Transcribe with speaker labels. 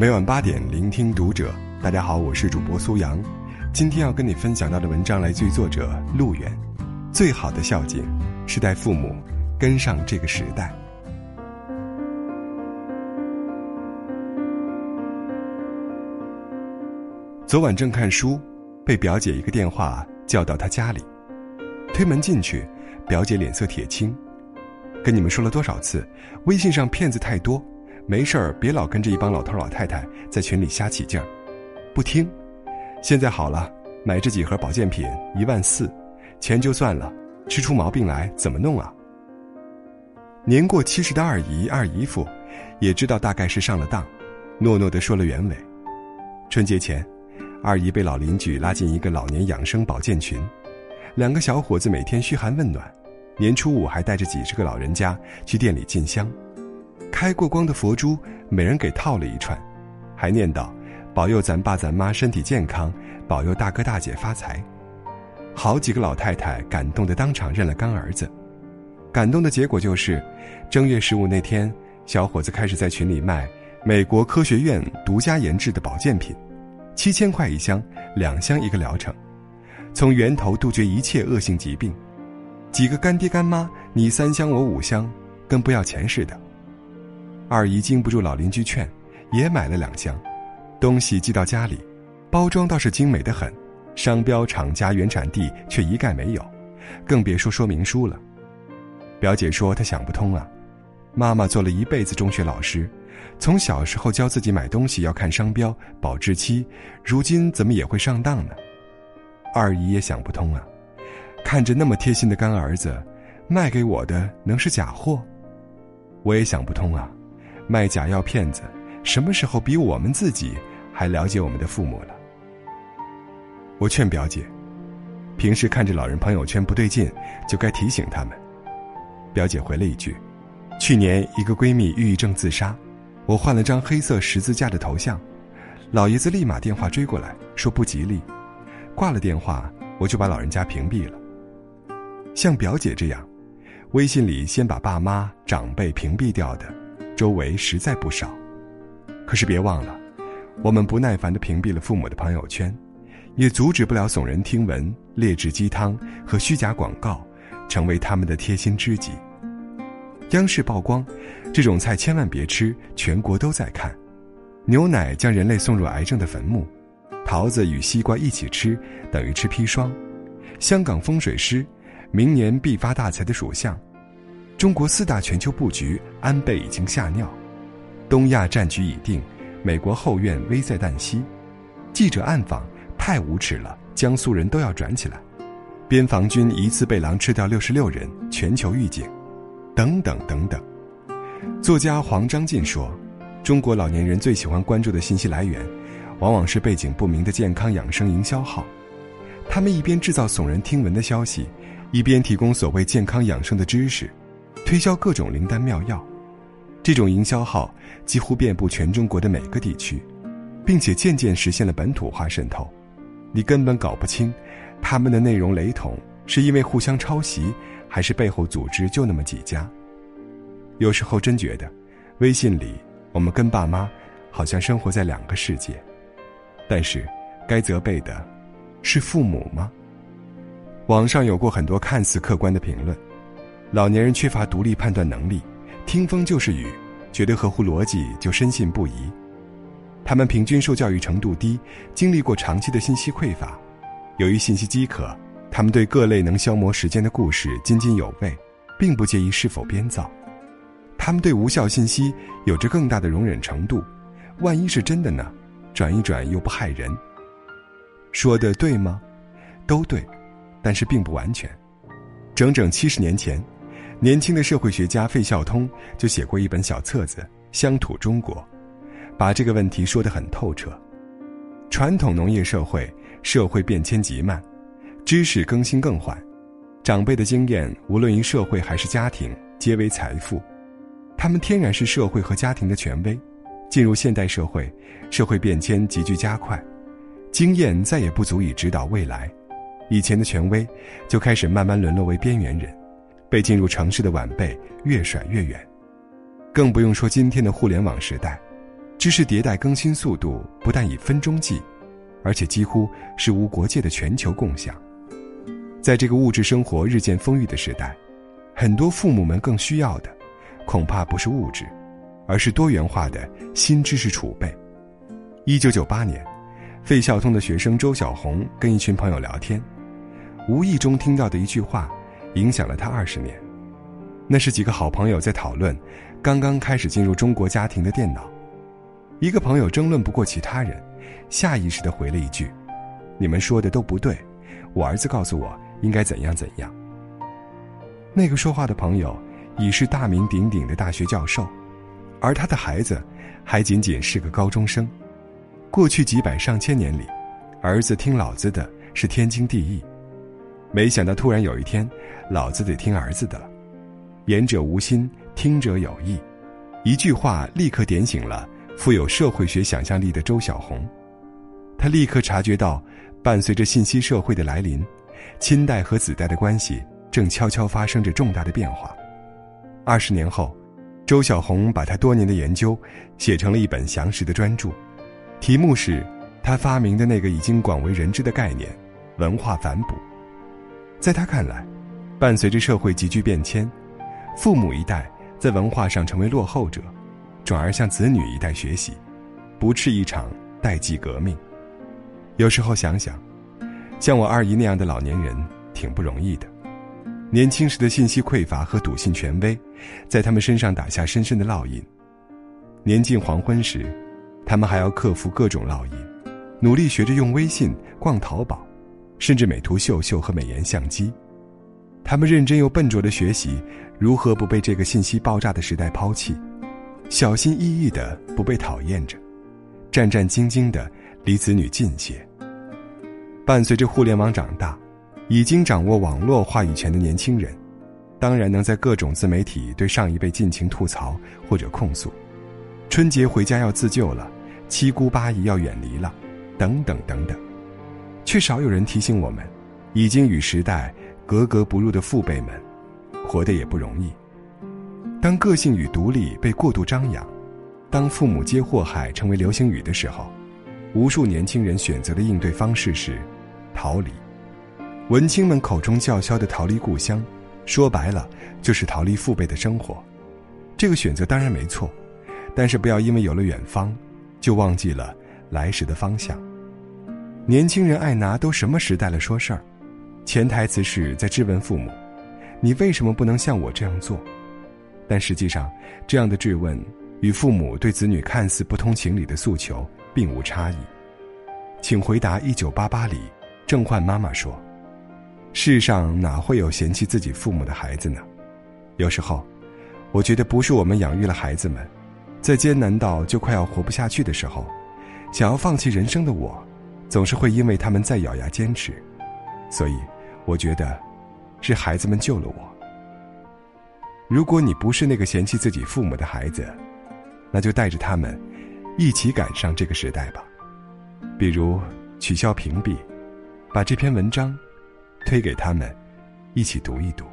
Speaker 1: 每晚八点，聆听读者。大家好，我是主播苏阳。今天要跟你分享到的文章来自于作者陆远。最好的孝敬，是带父母跟上这个时代。昨晚正看书，被表姐一个电话叫到她家里。推门进去，表姐脸色铁青。跟你们说了多少次，微信上骗子太多。没事儿，别老跟着一帮老头老太太在群里瞎起劲儿，不听。现在好了，买这几盒保健品一万四，钱就算了，吃出毛病来怎么弄啊？年过七十的二姨二姨夫，也知道大概是上了当，诺诺的说了原委。春节前，二姨被老邻居拉进一个老年养生保健群，两个小伙子每天嘘寒问暖，年初五还带着几十个老人家去店里进香。开过光的佛珠，每人给套了一串，还念叨：“保佑咱爸咱妈身体健康，保佑大哥大姐发财。”好几个老太太感动的当场认了干儿子。感动的结果就是，正月十五那天，小伙子开始在群里卖美国科学院独家研制的保健品，七千块一箱，两箱一个疗程，从源头杜绝一切恶性疾病。几个干爹干妈，你三箱我五箱，跟不要钱似的。二姨经不住老邻居劝，也买了两箱，东西寄到家里，包装倒是精美的很，商标、厂家、原产地却一概没有，更别说说明书了。表姐说她想不通啊，妈妈做了一辈子中学老师，从小时候教自己买东西要看商标、保质期，如今怎么也会上当呢？二姨也想不通啊，看着那么贴心的干儿子，卖给我的能是假货？我也想不通啊。卖假药骗子，什么时候比我们自己还了解我们的父母了？我劝表姐，平时看着老人朋友圈不对劲，就该提醒他们。表姐回了一句：“去年一个闺蜜抑郁症自杀，我换了张黑色十字架的头像，老爷子立马电话追过来，说不吉利。挂了电话，我就把老人家屏蔽了。像表姐这样，微信里先把爸妈长辈屏蔽掉的。”周围实在不少，可是别忘了，我们不耐烦地屏蔽了父母的朋友圈，也阻止不了耸人听闻、劣质鸡汤和虚假广告，成为他们的贴心知己。央视曝光，这种菜千万别吃，全国都在看。牛奶将人类送入癌症的坟墓，桃子与西瓜一起吃等于吃砒霜。香港风水师，明年必发大财的属相。中国四大全球布局，安倍已经吓尿；东亚战局已定，美国后院危在旦夕；记者暗访太无耻了，江苏人都要转起来；边防军一次被狼吃掉六十六人，全球预警；等等等等。作家黄章进说，中国老年人最喜欢关注的信息来源，往往是背景不明的健康养生营销号，他们一边制造耸人听闻的消息，一边提供所谓健康养生的知识。推销各种灵丹妙药，这种营销号几乎遍布全中国的每个地区，并且渐渐实现了本土化渗透。你根本搞不清，他们的内容雷同，是因为互相抄袭，还是背后组织就那么几家？有时候真觉得，微信里我们跟爸妈好像生活在两个世界。但是，该责备的，是父母吗？网上有过很多看似客观的评论。老年人缺乏独立判断能力，听风就是雨，觉得合乎逻辑就深信不疑。他们平均受教育程度低，经历过长期的信息匮乏，由于信息饥渴，他们对各类能消磨时间的故事津津有味，并不介意是否编造。他们对无效信息有着更大的容忍程度，万一是真的呢？转一转又不害人。说的对吗？都对，但是并不完全。整整七十年前。年轻的社会学家费孝通就写过一本小册子《乡土中国》，把这个问题说得很透彻。传统农业社会，社会变迁极慢，知识更新更缓，长辈的经验无论于社会还是家庭，皆为财富。他们天然是社会和家庭的权威。进入现代社会，社会变迁急剧加快，经验再也不足以指导未来，以前的权威就开始慢慢沦落为边缘人。被进入城市的晚辈越甩越远，更不用说今天的互联网时代，知识迭代更新速度不但以分钟计，而且几乎是无国界的全球共享。在这个物质生活日渐丰裕的时代，很多父母们更需要的，恐怕不是物质，而是多元化的新知识储备。一九九八年，费孝通的学生周小红跟一群朋友聊天，无意中听到的一句话，影响了他二十年。那是几个好朋友在讨论，刚刚开始进入中国家庭的电脑。一个朋友争论不过其他人，下意识的回了一句：“你们说的都不对，我儿子告诉我。”应该怎样怎样？那个说话的朋友已是大名鼎鼎的大学教授，而他的孩子还仅仅是个高中生。过去几百上千年里，儿子听老子的是天经地义。没想到突然有一天，老子得听儿子的了。言者无心，听者有意。一句话立刻点醒了富有社会学想象力的周小红，他立刻察觉到，伴随着信息社会的来临。亲代和子代的关系正悄悄发生着重大的变化。二十年后，周小红把他多年的研究写成了一本详实的专著，题目是他发明的那个已经广为人知的概念——文化反哺。在他看来，伴随着社会急剧变迁，父母一代在文化上成为落后者，转而向子女一代学习，不啻一场代际革命。有时候想想。像我二姨那样的老年人挺不容易的，年轻时的信息匮乏和笃信权威，在他们身上打下深深的烙印。年近黄昏时，他们还要克服各种烙印，努力学着用微信、逛淘宝，甚至美图秀秀和美颜相机。他们认真又笨拙的学习如何不被这个信息爆炸的时代抛弃，小心翼翼的不被讨厌着，战战兢兢的离子女近些。伴随着互联网长大，已经掌握网络话语权的年轻人，当然能在各种自媒体对上一辈尽情吐槽或者控诉，春节回家要自救了，七姑八姨要远离了，等等等等，却少有人提醒我们，已经与时代格格不入的父辈们，活得也不容易。当个性与独立被过度张扬，当父母皆祸害成为流行语的时候，无数年轻人选择的应对方式是。逃离，文青们口中叫嚣的逃离故乡，说白了就是逃离父辈的生活。这个选择当然没错，但是不要因为有了远方，就忘记了来时的方向。年轻人爱拿都什么时代了说事儿，潜台词是在质问父母：你为什么不能像我这样做？但实际上，这样的质问与父母对子女看似不通情理的诉求并无差异。请回答一九八八里。郑焕妈妈说：“世上哪会有嫌弃自己父母的孩子呢？有时候，我觉得不是我们养育了孩子们，在艰难到就快要活不下去的时候，想要放弃人生的我，总是会因为他们再咬牙坚持。所以，我觉得，是孩子们救了我。如果你不是那个嫌弃自己父母的孩子，那就带着他们，一起赶上这个时代吧。比如，取消屏蔽。”把这篇文章推给他们，一起读一读。